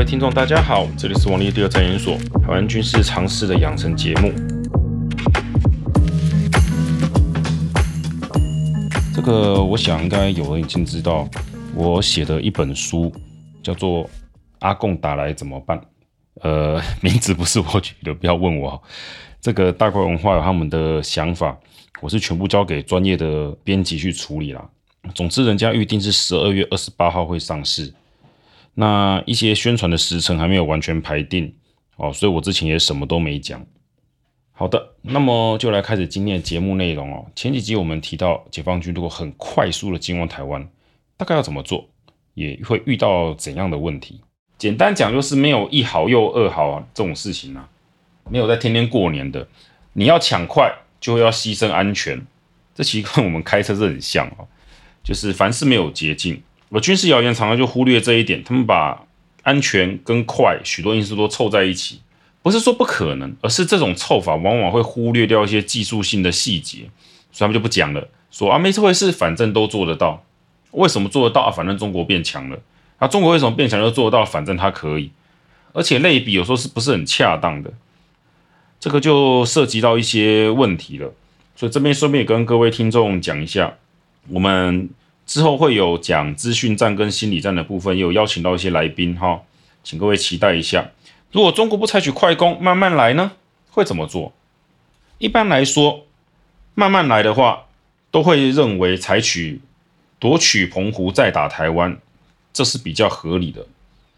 各位听众，大家好，这里是王立第二战研所台湾军事常识的养成节目。这个我想应该有人已经知道，我写的一本书叫做《阿共打来怎么办》。呃，名字不是我取的，不要问我。这个大块文化有他们的想法，我是全部交给专业的编辑去处理啦。总之，人家预定是十二月二十八号会上市。那一些宣传的时程还没有完全排定哦，所以我之前也什么都没讲。好的，那么就来开始今天的节目内容哦。前几集我们提到，解放军如果很快速的进攻台湾，大概要怎么做，也会遇到怎样的问题？简单讲就是没有一好又二好啊，这种事情啊，没有在天天过年的。你要抢快，就会要牺牲安全，这其实跟我们开车是很像哦，就是凡事没有捷径。我军事谣言常常就忽略这一点，他们把安全跟快许多因素都凑在一起，不是说不可能，而是这种凑法往往会忽略掉一些技术性的细节，所以他们就不讲了，说啊没这回事，反正都做得到。为什么做得到啊？反正中国变强了。啊，中国为什么变强就做得到？反正它可以。而且类比有时候是不是很恰当的？这个就涉及到一些问题了。所以这边顺便跟各位听众讲一下，我们。之后会有讲资讯战跟心理战的部分，也有邀请到一些来宾哈，请各位期待一下。如果中国不采取快攻，慢慢来呢，会怎么做？一般来说，慢慢来的话，都会认为采取夺取澎湖再打台湾，这是比较合理的。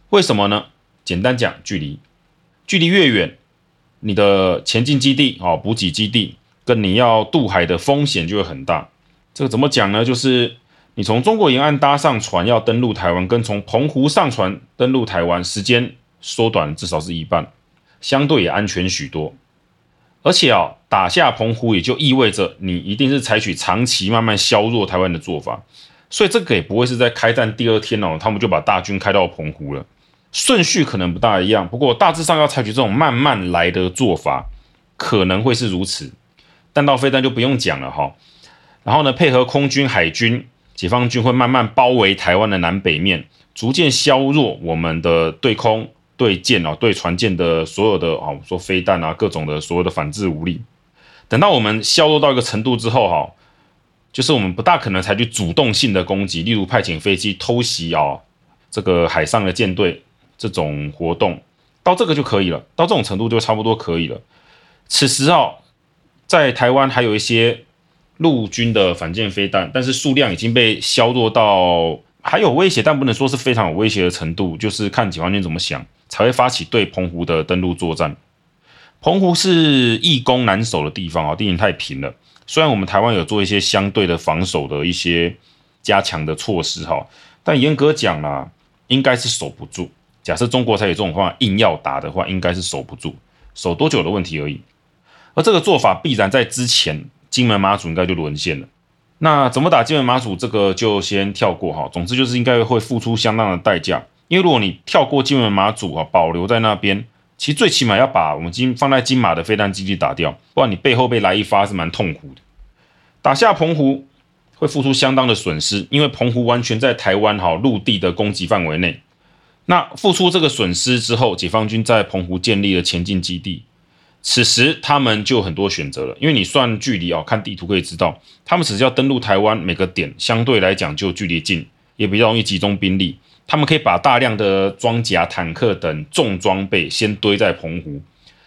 为什么呢？简单讲，距离，距离越远，你的前进基地啊、补给基地跟你要渡海的风险就会很大。这个怎么讲呢？就是。你从中国沿岸搭上船要登陆台湾，跟从澎湖上船登陆台湾，时间缩短至少是一半，相对也安全许多。而且啊，打下澎湖也就意味着你一定是采取长期慢慢削弱台湾的做法，所以这个也不会是在开战第二天哦，他们就把大军开到澎湖了。顺序可能不大一样，不过大致上要采取这种慢慢来的做法，可能会是如此。弹道飞弹就不用讲了哈，然后呢，配合空军、海军。解放军会慢慢包围台湾的南北面，逐渐削弱我们的对空、对舰哦、对船舰的所有的啊，说飞弹啊，各种的所有的反制武力。等到我们削弱到一个程度之后，哈，就是我们不大可能采取主动性的攻击，例如派遣飞机偷袭啊，这个海上的舰队这种活动，到这个就可以了，到这种程度就差不多可以了。此时啊，在台湾还有一些。陆军的反舰飞弹，但是数量已经被削弱到还有威胁，但不能说是非常有威胁的程度，就是看解放军怎么想，才会发起对澎湖的登陆作战。澎湖是易攻难守的地方啊，地形太平了。虽然我们台湾有做一些相对的防守的一些加强的措施哈，但严格讲啦，应该是守不住。假设中国才有这种方法硬要打的话，应该是守不住，守多久的问题而已。而这个做法必然在之前。金门马祖应该就沦陷了。那怎么打金门马祖？这个就先跳过哈。总之就是应该会付出相当的代价，因为如果你跳过金门马祖哈，保留在那边，其实最起码要把我们金放在金马的飞弹基地打掉，不然你背后被来一发是蛮痛苦的。打下澎湖会付出相当的损失，因为澎湖完全在台湾哈陆地的攻击范围内。那付出这个损失之后，解放军在澎湖建立了前进基地。此时他们就很多选择了，因为你算距离哦，看地图可以知道，他们只是要登陆台湾，每个点相对来讲就距离近，也比较容易集中兵力。他们可以把大量的装甲、坦克等重装备先堆在澎湖，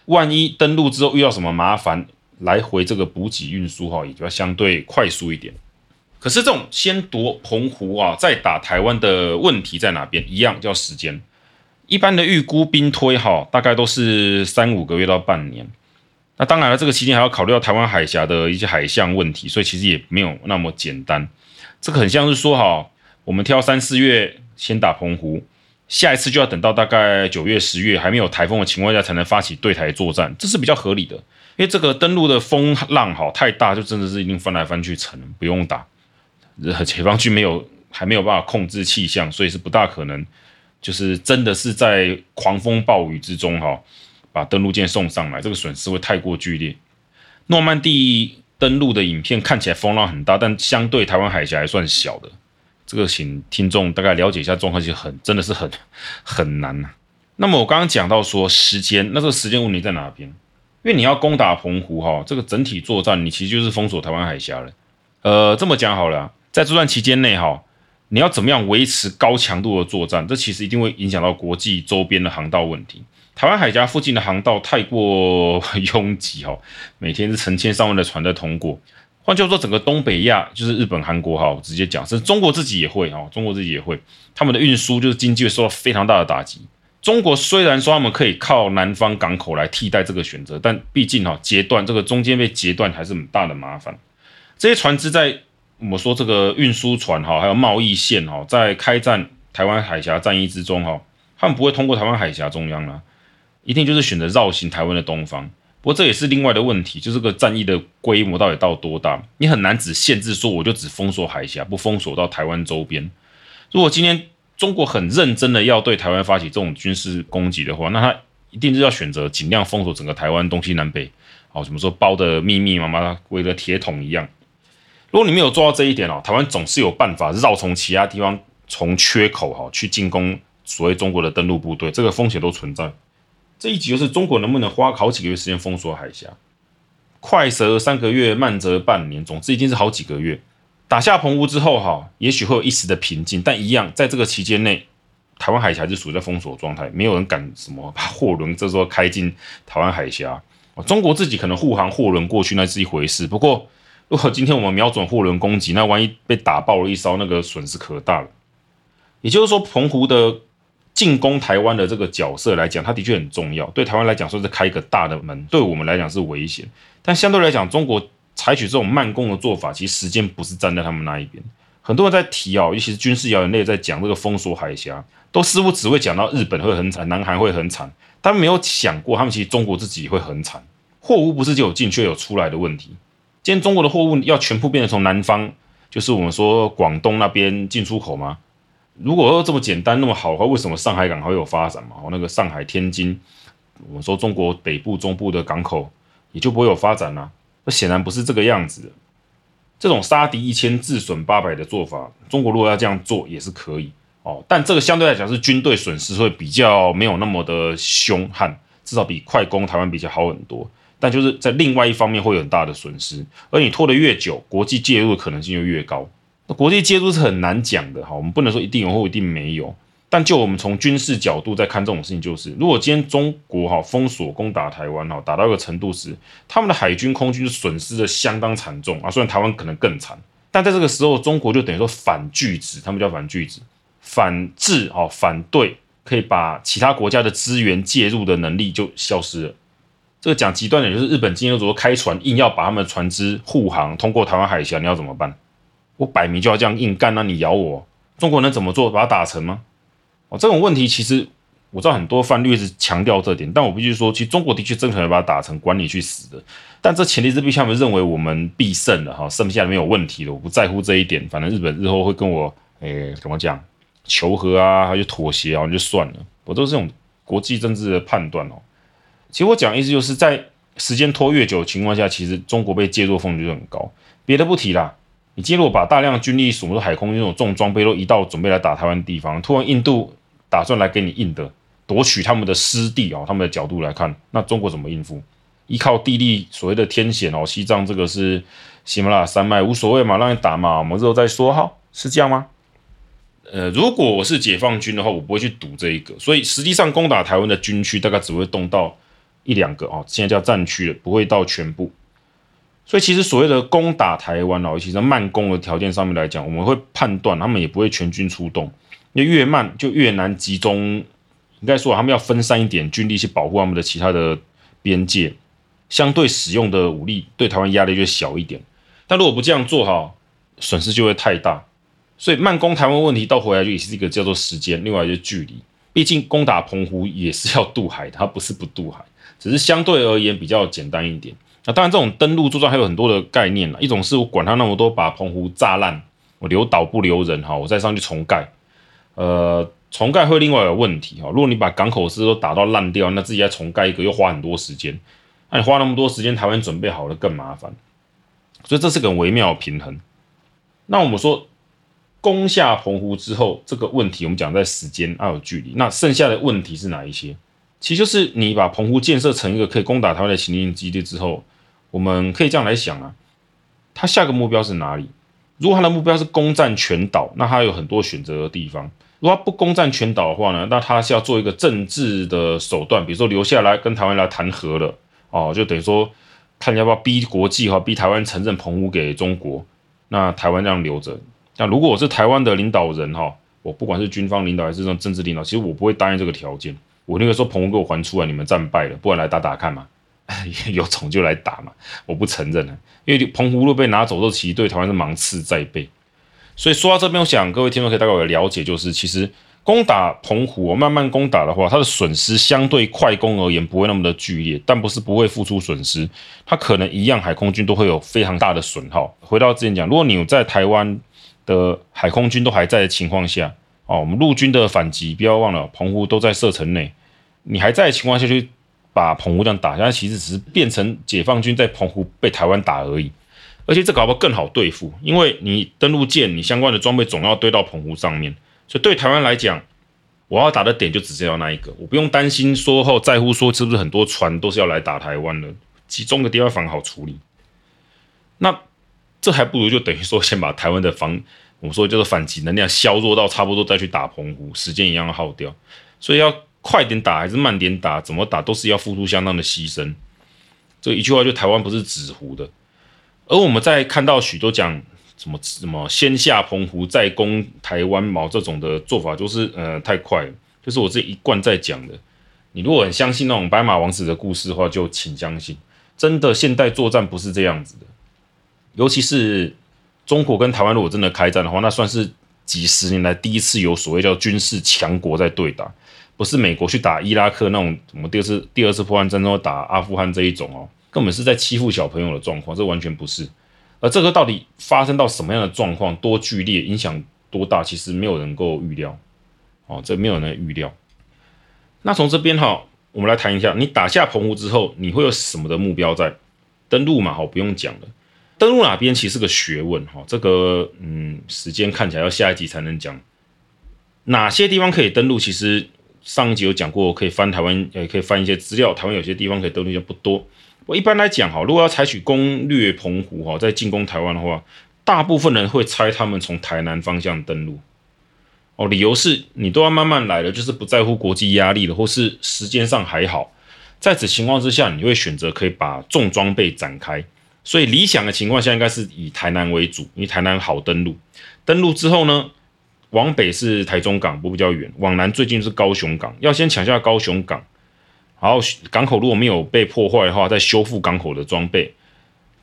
万一登陆之后遇到什么麻烦，来回这个补给运输哈，也就要相对快速一点。可是这种先夺澎湖啊，再打台湾的问题在哪边？一样叫时间。一般的预估兵推哈，大概都是三五个月到半年。那当然了，这个期间还要考虑到台湾海峡的一些海象问题，所以其实也没有那么简单。这个很像是说哈，我们挑三四月先打澎湖，下一次就要等到大概九月、十月还没有台风的情况下才能发起对台作战，这是比较合理的。因为这个登陆的风浪哈太大，就真的是一定翻来翻去沉，不用打。解放军没有还没有办法控制气象，所以是不大可能。就是真的是在狂风暴雨之中哈，把登陆舰送上来，这个损失会太过剧烈。诺曼底登陆的影片看起来风浪很大，但相对台湾海峡还算小的。这个请听众大概了解一下状况，其实很真的是很 很难。那么我刚刚讲到说时间，那这个时间问题在哪边？因为你要攻打澎湖哈，这个整体作战你其实就是封锁台湾海峡了。呃，这么讲好了，在作战期间内哈，你要怎么样维持高强度的作战？这其实一定会影响到国际周边的航道问题。台湾海峡附近的航道太过拥挤哈，每天是成千上万的船在通过。换句话说，整个东北亚就是日本、韩国哈，直接讲，甚至中国自己也会哈，中国自己也会，他们的运输就是经济会受到非常大的打击。中国虽然说他们可以靠南方港口来替代这个选择，但毕竟哈截断这个中间被截断还是很大的麻烦。这些船只在我们说这个运输船哈，还有贸易线哈，在开战台湾海峡战役之中哈，他们不会通过台湾海峡中央啦，一定就是选择绕行台湾的东方。不过这也是另外的问题，就是这个战役的规模到底到多大？你很难只限制说我就只封锁海峡，不封锁到台湾周边。如果今天中国很认真的要对台湾发起这种军事攻击的话，那他一定是要选择尽量封锁整个台湾东西南北，好，怎么说包的密密麻麻，围得铁桶一样。如果你没有做到这一点哦，台湾总是有办法绕从其他地方从缺口哈去进攻所谓中国的登陆部队，这个风险都存在。这一集就是中国能不能花好几个月时间封锁海峡，快则三个月，慢则半年，总之一定是好几个月。打下澎湖之后，哈，也许会有一时的平静，但一样在这个期间内，台湾海峡是处在封锁状态，没有人敢什么把货轮这时候开进台湾海峡。中国自己可能护航货轮过去那是一回事，不过如果今天我们瞄准货轮攻击，那万一被打爆了一艘，那个损失可大了。也就是说，澎湖的进攻台湾的这个角色来讲，它的确很重要，对台湾来讲说是开一个大的门，对我们来讲是危险，但相对来讲，中国。采取这种慢攻的做法，其实时间不是站在他们那一边。很多人在提啊，尤其是军事谣言类在讲这个封锁海峡，都似乎只会讲到日本会很惨，南韩会很惨，他们没有想过，他们其实中国自己会很惨。货物不是就有进却有出来的问题。今天中国的货物要全部变成从南方，就是我们说广东那边进出口吗？如果说这么简单那么好的话，为什么上海港还会有发展嘛？那个上海、天津，我们说中国北部、中部的港口也就不会有发展了？那显然不是这个样子，这种杀敌一千自损八百的做法，中国如果要这样做也是可以哦，但这个相对来讲是军队损失会比较没有那么的凶悍，至少比快攻台湾比较好很多。但就是在另外一方面会有很大的损失，而你拖得越久，国际介入的可能性就越高。那国际介入是很难讲的哈，我们不能说一定有或一定没有。但就我们从军事角度在看这种事情，就是如果今天中国哈封锁攻打台湾哈，打到一个程度时，他们的海军、空军损失的相当惨重啊。虽然台湾可能更惨，但在这个时候，中国就等于说反拒止，他们叫反拒止，反制哈，反对，可以把其他国家的资源介入的能力就消失了。这个讲极端点，就是日本今天如果开船硬要把他们的船只护航通过台湾海峡，你要怎么办？我摆明就要这样硬干，那你咬我，中国能怎么做？把它打沉吗？哦，这种问题其实我知道很多泛绿是强调这点，但我必须说，其实中国的确真可能把它打成管你去死的。但这前提是必须他们认为我们必胜了哈，剩下的没有问题了，我不在乎这一点。反正日本日后会跟我诶怎么讲求和啊，还是妥协啊，就算了。我都是这种国际政治的判断哦。其实我讲的意思就是在时间拖越久的情况下，其实中国被介入风险就很高。别的不提啦。你今天如果把大量军力，什么海空军那种重装备都移到准备来打台湾地方，突然印度打算来给你印的，夺取他们的失地啊，他们的角度来看，那中国怎么应付？依靠地利所谓的天险哦，西藏这个是喜马拉雅山脉无所谓嘛，让你打嘛，我们之后再说哈，是这样吗？呃，如果我是解放军的话，我不会去赌这一个，所以实际上攻打台湾的军区大概只会动到一两个哦，现在叫战区了，不会到全部。所以其实所谓的攻打台湾哦，尤其是慢攻的条件上面来讲，我们会判断他们也不会全军出动，因为越慢就越难集中。应该说他们要分散一点军力去保护他们的其他的边界，相对使用的武力对台湾压力就小一点。但如果不这样做哈，损失就会太大。所以慢攻台湾问题到回来就也是一个叫做时间，另外就是距离。毕竟攻打澎湖也是要渡海的，它不是不渡海，只是相对而言比较简单一点。那当然，这种登陆作战还有很多的概念啦。一种是我管它那么多，把澎湖炸烂，我留岛不留人哈，我再上去重盖。呃，重盖会另外有问题哈。如果你把港口是都打到烂掉，那自己再重盖一个又花很多时间。那你花那么多时间，台湾准备好了更麻烦。所以这是个微妙的平衡。那我们说，攻下澎湖之后，这个问题我们讲在时间还有距离，那剩下的问题是哪一些？其实就是你把澎湖建设成一个可以攻打台湾的行军基地之后，我们可以这样来想啊，他下个目标是哪里？如果他的目标是攻占全岛，那他有很多选择的地方。如果他不攻占全岛的话呢，那他是要做一个政治的手段，比如说留下来跟台湾来谈和了哦，就等于说看要不要逼国际哈，逼台湾承认澎湖给中国，那台湾这样留着。那如果我是台湾的领导人哈，我不管是军方领导还是这种政治领导，其实我不会答应这个条件。我那个时候澎湖给我还出来，你们战败了，不然来打打看嘛，有种就来打嘛。我不承认了，因为澎湖如果被拿走之后，其实对台湾是芒刺在背。所以说到这边，我想各位听众可以大概有了解，就是其实攻打澎湖，慢慢攻打的话，它的损失相对快攻而言不会那么的剧烈，但不是不会付出损失，它可能一样海空军都会有非常大的损耗。回到之前讲，如果你在台湾。的海空军都还在的情况下，哦，我们陆军的反击，不要忘了，澎湖都在射程内，你还在的情况下去把澎湖这样打下，其实只是变成解放军在澎湖被台湾打而已，而且这搞不好更好对付，因为你登陆舰，你相关的装备总要堆到澎湖上面，所以对台湾来讲，我要打的点就只是要那一个，我不用担心说后在乎说是不是很多船都是要来打台湾的，集中的地方防好处理，那。这还不如就等于说，先把台湾的防，我们说就是反击能量削弱到差不多，再去打澎湖，时间一样耗掉。所以要快点打还是慢点打，怎么打都是要付出相当的牺牲。这一句话就台湾不是纸糊的。而我们在看到许多讲什么什么先下澎湖再攻台湾毛，这种的做法就是呃太快了，就是我这一贯在讲的。你如果很相信那种白马王子的故事的话，就请相信，真的现代作战不是这样子的。尤其是中国跟台湾如果真的开战的话，那算是几十年来第一次有所谓叫军事强国在对打，不是美国去打伊拉克那种什么第二次第二次破案战争打阿富汗这一种哦，根本是在欺负小朋友的状况，这完全不是。而这个到底发生到什么样的状况，多剧烈，影响多大，其实没有人够预料，哦，这没有人预料。那从这边哈，我们来谈一下，你打下澎湖之后，你会有什么的目标在？登陆嘛，好，不用讲了。登陆哪边其实是个学问哈，这个嗯，时间看起来要下一集才能讲。哪些地方可以登陆？其实上一集有讲过，可以翻台湾，也可以翻一些资料。台湾有些地方可以登陆就不多。我一般来讲哈，如果要采取攻略澎湖哈，在进攻台湾的话，大部分人会猜他们从台南方向登陆。哦，理由是你都要慢慢来了，就是不在乎国际压力了，或是时间上还好。在此情况之下，你会选择可以把重装备展开。所以理想的情况下，应该是以台南为主，因为台南好登陆。登陆之后呢，往北是台中港，不比较远；往南最近是高雄港，要先抢下高雄港。然后港口如果没有被破坏的话，再修复港口的装备，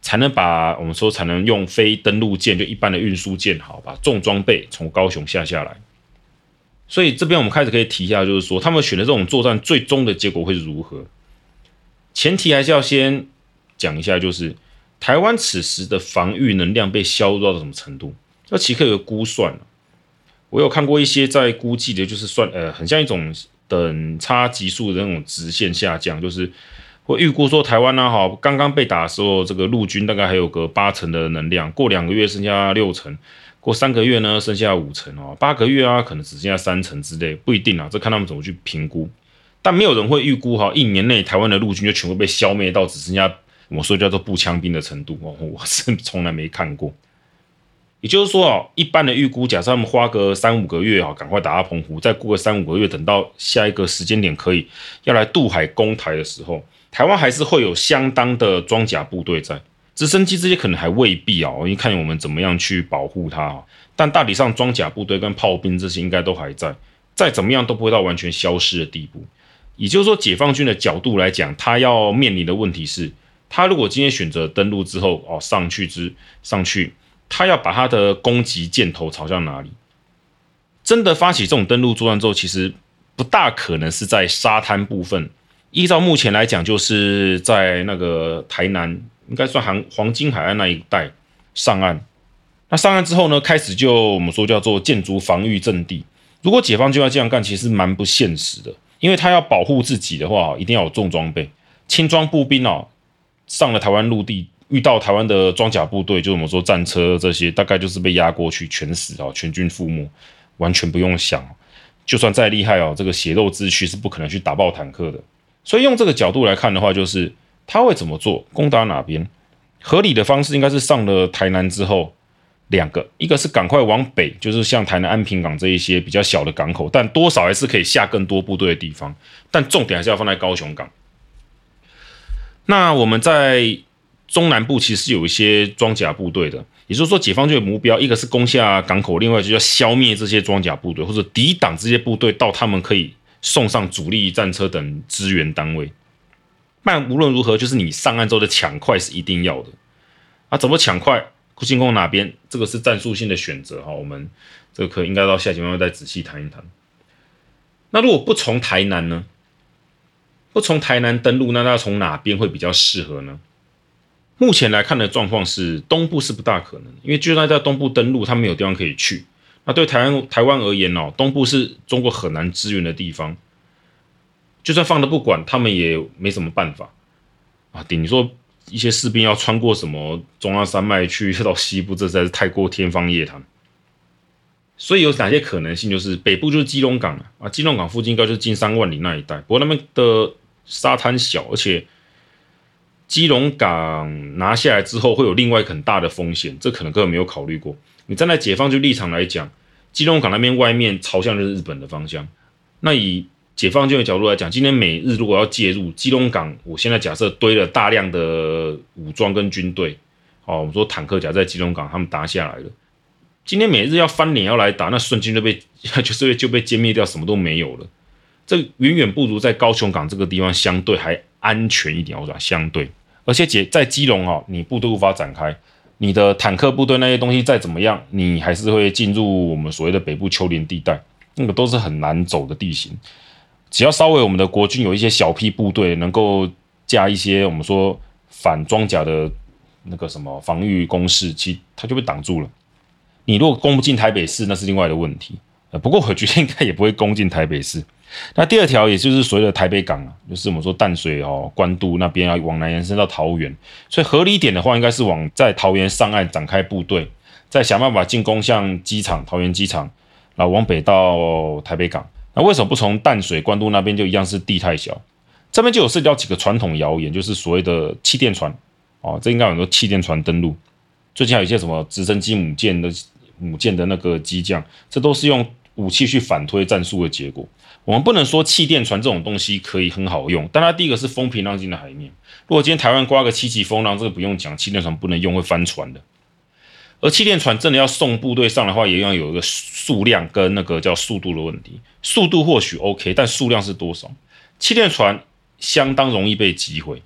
才能把我们说才能用非登陆舰，就一般的运输舰，好把重装备从高雄下下来。所以这边我们开始可以提一下，就是说他们选的这种作战，最终的结果会是如何？前提还是要先讲一下，就是。台湾此时的防御能量被削弱到什么程度？那其实可以有估算。我有看过一些在估计的，就是算呃，很像一种等差级数的那种直线下降，就是会预估说台湾呢，哈，刚刚被打的时候，这个陆军大概还有个八成的能量，过两个月剩下六成，过三个月呢剩下五成哦，八个月啊可能只剩下三成之类，不一定啊，这看他们怎么去评估。但没有人会预估哈，一年内台湾的陆军就全部被消灭到只剩下。我说叫做步枪兵的程度哦，我是从来没看过。也就是说啊，一般的预估，假设他们花个三五个月啊，赶快打到澎湖，再过个三五个月，等到下一个时间点可以要来渡海攻台的时候，台湾还是会有相当的装甲部队在，直升机这些可能还未必啊，因为看我们怎么样去保护它啊。但大体上装甲部队跟炮兵这些应该都还在，再怎么样都不会到完全消失的地步。也就是说，解放军的角度来讲，他要面临的问题是。他如果今天选择登陆之后，哦，上去之上去，他要把他的攻击箭头朝向哪里？真的发起这种登陆作战之后，其实不大可能是在沙滩部分。依照目前来讲，就是在那个台南，应该算黄黄金海岸那一带上岸。那上岸之后呢，开始就我们说叫做建筑防御阵地。如果解放军要这样干，其实蛮不现实的，因为他要保护自己的话，一定要有重装备，轻装步兵哦。上了台湾陆地，遇到台湾的装甲部队，就我们说战车这些，大概就是被压过去，全死啊，全军覆没，完全不用想。就算再厉害哦，这个血肉之躯是不可能去打爆坦克的。所以用这个角度来看的话，就是他会怎么做，攻打哪边？合理的方式应该是上了台南之后，两个，一个是赶快往北，就是像台南安平港这一些比较小的港口，但多少还是可以下更多部队的地方。但重点还是要放在高雄港。那我们在中南部其实有一些装甲部队的，也就是说，解放军的目标一个是攻下港口，另外就要消灭这些装甲部队或者抵挡这些部队到他们可以送上主力战车等支援单位。但无论如何，就是你上岸之后的抢快是一定要的。啊，怎么抢快？进攻哪边？这个是战术性的选择哈。我们这个课应该到下节目再仔细谈一谈。那如果不从台南呢？不从台南登陆，那那从哪边会比较适合呢？目前来看的状况是东部是不大可能，因为就算在东部登陆，他没有地方可以去。那对台湾台湾而言哦，东部是中国很难支援的地方，就算放着不管，他们也没什么办法啊。顶说一些士兵要穿过什么中央山脉去到西部，这实在是太过天方夜谭。所以有哪些可能性？就是北部就是基隆港啊，基隆港附近应该就是金山万里那一带，不过那边的。沙滩小，而且基隆港拿下来之后会有另外很大的风险，这可能根本没有考虑过。你站在解放军立场来讲，基隆港那边外面朝向就是日本的方向。那以解放军的角度来讲，今天美日如果要介入基隆港，我现在假设堆了大量的武装跟军队，哦，我们说坦克甲在基隆港他们打下来了，今天美日要翻脸要来打，那瞬间就被 就是就被歼灭掉，什么都没有了。这远远不如在高雄港这个地方相对还安全一点，我说相对，而且解在基隆哦，你部队无法展开，你的坦克部队那些东西再怎么样，你还是会进入我们所谓的北部丘陵地带，那个都是很难走的地形。只要稍微我们的国军有一些小批部队能够架一些我们说反装甲的那个什么防御工事，其实它就被挡住了。你如果攻不进台北市，那是另外的问题。呃，不过我觉得应该也不会攻进台北市。那第二条，也就是所谓的台北港啊，就是我们说淡水哦、关渡那边要往南延伸到桃园，所以合理点的话，应该是往在桃园上岸展开部队，再想办法进攻像机场、桃园机场，然后往北到台北港。那为什么不从淡水、关渡那边就一样是地太小？这边就有涉及到几个传统谣言，就是所谓的气垫船哦，这应该有很多气垫船登陆。最近还有一些什么直升机母舰的母舰的那个机降，这都是用武器去反推战术的结果。我们不能说气垫船这种东西可以很好用，但它第一个是风平浪静的海面。如果今天台湾刮个七级风浪，这个不用讲，气垫船不能用，会翻船的。而气垫船真的要送部队上的话，也要有一个数量跟那个叫速度的问题。速度或许 OK，但数量是多少？气垫船相当容易被击毁。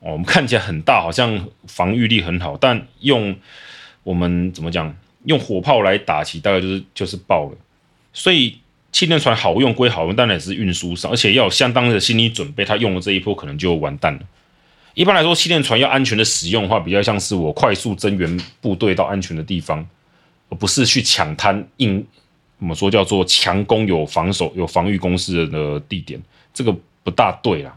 哦，我们看起来很大，好像防御力很好，但用我们怎么讲？用火炮来打起，大概就是就是爆了。所以。气垫船好用归好用，但也是运输上，而且要有相当的心理准备，他用了这一波可能就完蛋了。一般来说，气垫船要安全的使用的话，比较像是我快速增援部队到安全的地方，而不是去抢滩硬，我们说叫做强攻有防守有防御工事的地点，这个不大对啦。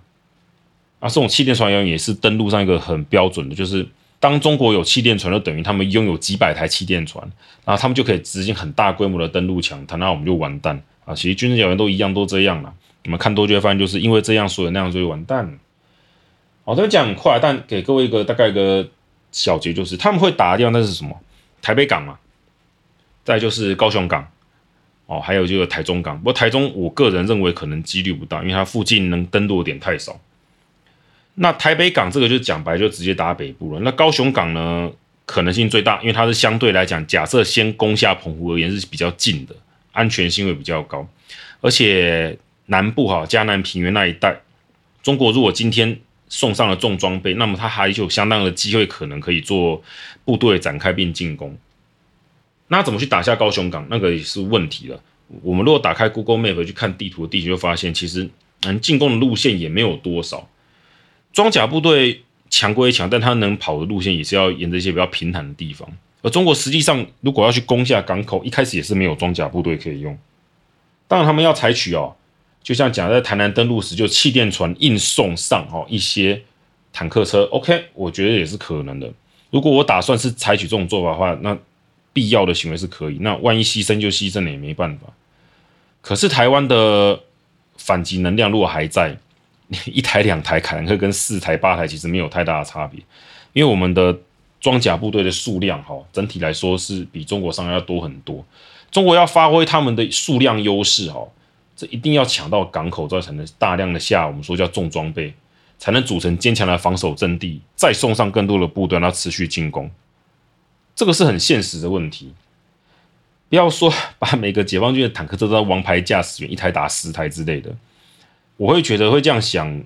啊，这种气垫船要也是登陆上一个很标准的，就是当中国有气垫船，就等于他们拥有几百台气垫船，然后他们就可以执行很大规模的登陆抢滩，那我们就完蛋。啊，其实军事谣言都一样，都这样了。你们看多就会发现，就是因为这样，所以那样就会完蛋了。好，这边讲很快，但给各位一个大概一个小结，就是他们会打的地方那是什么？台北港嘛，再就是高雄港，哦，还有就是台中港。不过台中，我个人认为可能几率不大，因为它附近能登陆的点太少。那台北港这个就讲白，就直接打北部了。那高雄港呢，可能性最大，因为它是相对来讲，假设先攻下澎湖而言是比较近的。安全性会比较高，而且南部哈嘉南平原那一带，中国如果今天送上了重装备，那么它还有相当的机会可能可以做部队展开并进攻。那怎么去打下高雄港？那个也是问题了。我们如果打开 Google Map 去看地图的地形，就发现其实能进攻的路线也没有多少。装甲部队强归强，但他能跑的路线也是要沿着一些比较平坦的地方。而中国实际上，如果要去攻下港口，一开始也是没有装甲部队可以用。当然，他们要采取哦，就像讲在台南登陆时，就气垫船硬送上哦一些坦克车，OK，我觉得也是可能的。如果我打算是采取这种做法的话，那必要的行为是可以。那万一牺牲就牺牲了，也没办法。可是台湾的反击能量如果还在，一台两台坦克跟四台八台其实没有太大的差别，因为我们的装甲部队的数量哈，整体来说是比中国上要多很多。中国要发挥他们的数量优势哈，这一定要抢到港口，这才能大量的下我们说叫重装备，才能组成坚强的防守阵地，再送上更多的部队，然后持续进攻。这个是很现实的问题。不要说把每个解放军的坦克都当王牌驾驶员，一台打十台之类的。我会觉得会这样想，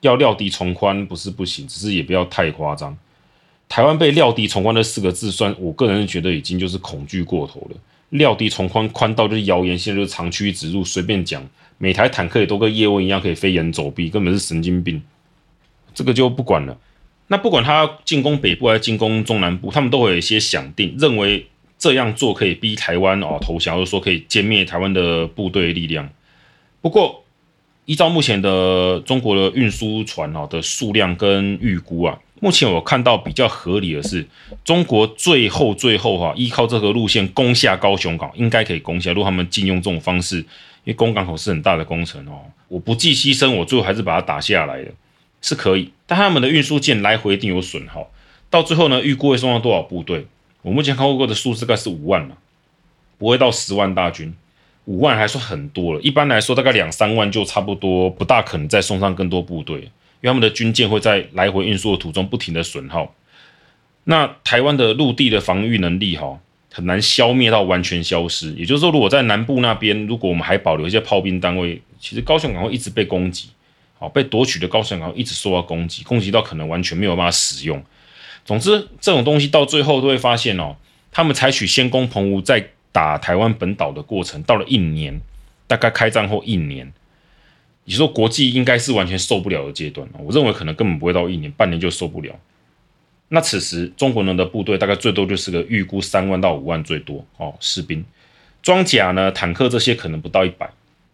要料敌从宽不是不行，只是也不要太夸张。台湾被料敌从宽这四个字算，我个人觉得已经就是恐惧过头了。料敌从宽，宽到就是谣言，现在就是长驱直入，随便讲，每台坦克也都跟叶问一样可以飞檐走壁，根本是神经病。这个就不管了。那不管他进攻北部还是进攻中南部，他们都会有一些想定，认为这样做可以逼台湾哦投降，或者说可以歼灭台湾的部队力量。不过，依照目前的中国的运输船哦的数量跟预估啊。目前我看到比较合理的是，中国最后最后哈，依靠这个路线攻下高雄港，应该可以攻下。如果他们禁用这种方式，因为攻港口是很大的工程哦，我不计牺牲，我最后还是把它打下来的，是可以。但他们的运输舰来回一定有损耗，到最后呢，预估会送到多少部队？我目前看过的数字大概是五万嘛，不会到十万大军，五万还算很多了。一般来说，大概两三万就差不多，不大可能再送上更多部队。因为他们的军舰会在来回运输的途中不停的损耗，那台湾的陆地的防御能力哈很难消灭到完全消失。也就是说，如果在南部那边，如果我们还保留一些炮兵单位，其实高雄港会一直被攻击，好被夺取的高雄港一直受到攻击，攻击到可能完全没有办法使用。总之，这种东西到最后都会发现哦，他们采取先攻澎湖再打台湾本岛的过程，到了一年，大概开战后一年。你说国际应该是完全受不了的阶段，我认为可能根本不会到一年、半年就受不了。那此时中国人的部队大概最多就是个预估三万到五万最多哦，士兵、装甲呢、坦克这些可能不到一百，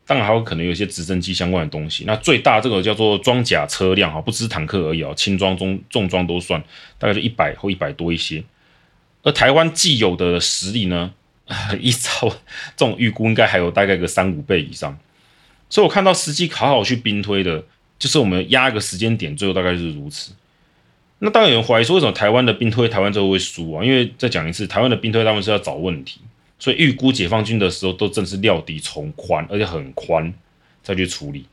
当然还有可能有一些直升机相关的东西。那最大这个叫做装甲车辆哈，不只是坦克而已哦，轻装、中重装都算，大概就一百或一百多一些。而台湾既有的实力呢，依照这种预估，应该还有大概个三五倍以上。所以我看到实际好好去兵推的，就是我们压一个时间点，最后大概是如此。那当然有人怀疑说，为什么台湾的兵推台湾最后会输啊？因为再讲一次，台湾的兵推他们是要找问题，所以预估解放军的时候都正是料敌从宽，而且很宽再去处理。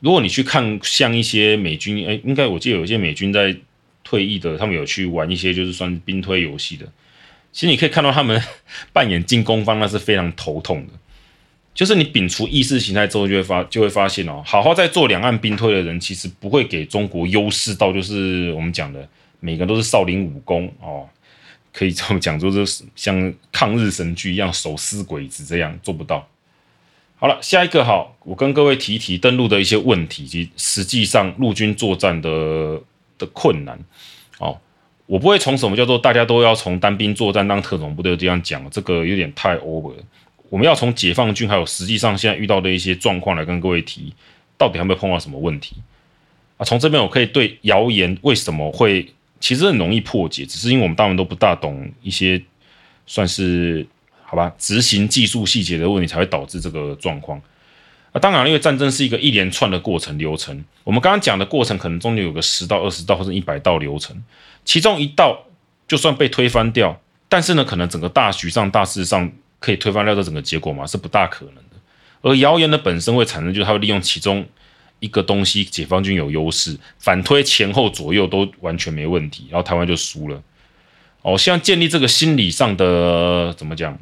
如果你去看像一些美军，哎，应该我记得有一些美军在退役的，他们有去玩一些就是算兵推游戏的。其实你可以看到他们 扮演进攻方，那是非常头痛的。就是你摒除意识形态之后，就会发就会发现哦，好好在做两岸兵推的人，其实不会给中国优势到就是我们讲的每个都是少林武功哦，可以这么讲，就是像抗日神剧一样手撕鬼子这样做不到。好了，下一个好，我跟各位提一提登陆的一些问题及实际上陆军作战的的困难哦。我不会从什么叫做大家都要从单兵作战当特种部队这样讲，这个有点太 over。我们要从解放军还有实际上现在遇到的一些状况来跟各位提，到底有没有碰到什么问题啊？从这边我可以对谣言为什么会其实很容易破解，只是因为我们大部分都不大懂一些算是好吧执行技术细节的问题，才会导致这个状况啊。当然，因为战争是一个一连串的过程流程，我们刚刚讲的过程可能中间有个十到二十道或者一百道流程，其中一道就算被推翻掉，但是呢，可能整个大局上大势上。可以推翻掉这整个结果吗？是不大可能的。而谣言的本身会产生，就是它会利用其中一个东西，解放军有优势，反推前后左右都完全没问题，然后台湾就输了。哦，希望建立这个心理上的怎么讲，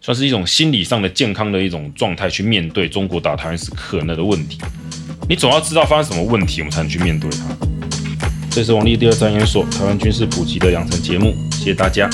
算是一种心理上的健康的一种状态，去面对中国打台湾是可能的问题。你总要知道发生什么问题，我们才能去面对它。这是王立第二战研所台湾军事普及的养成节目，谢谢大家。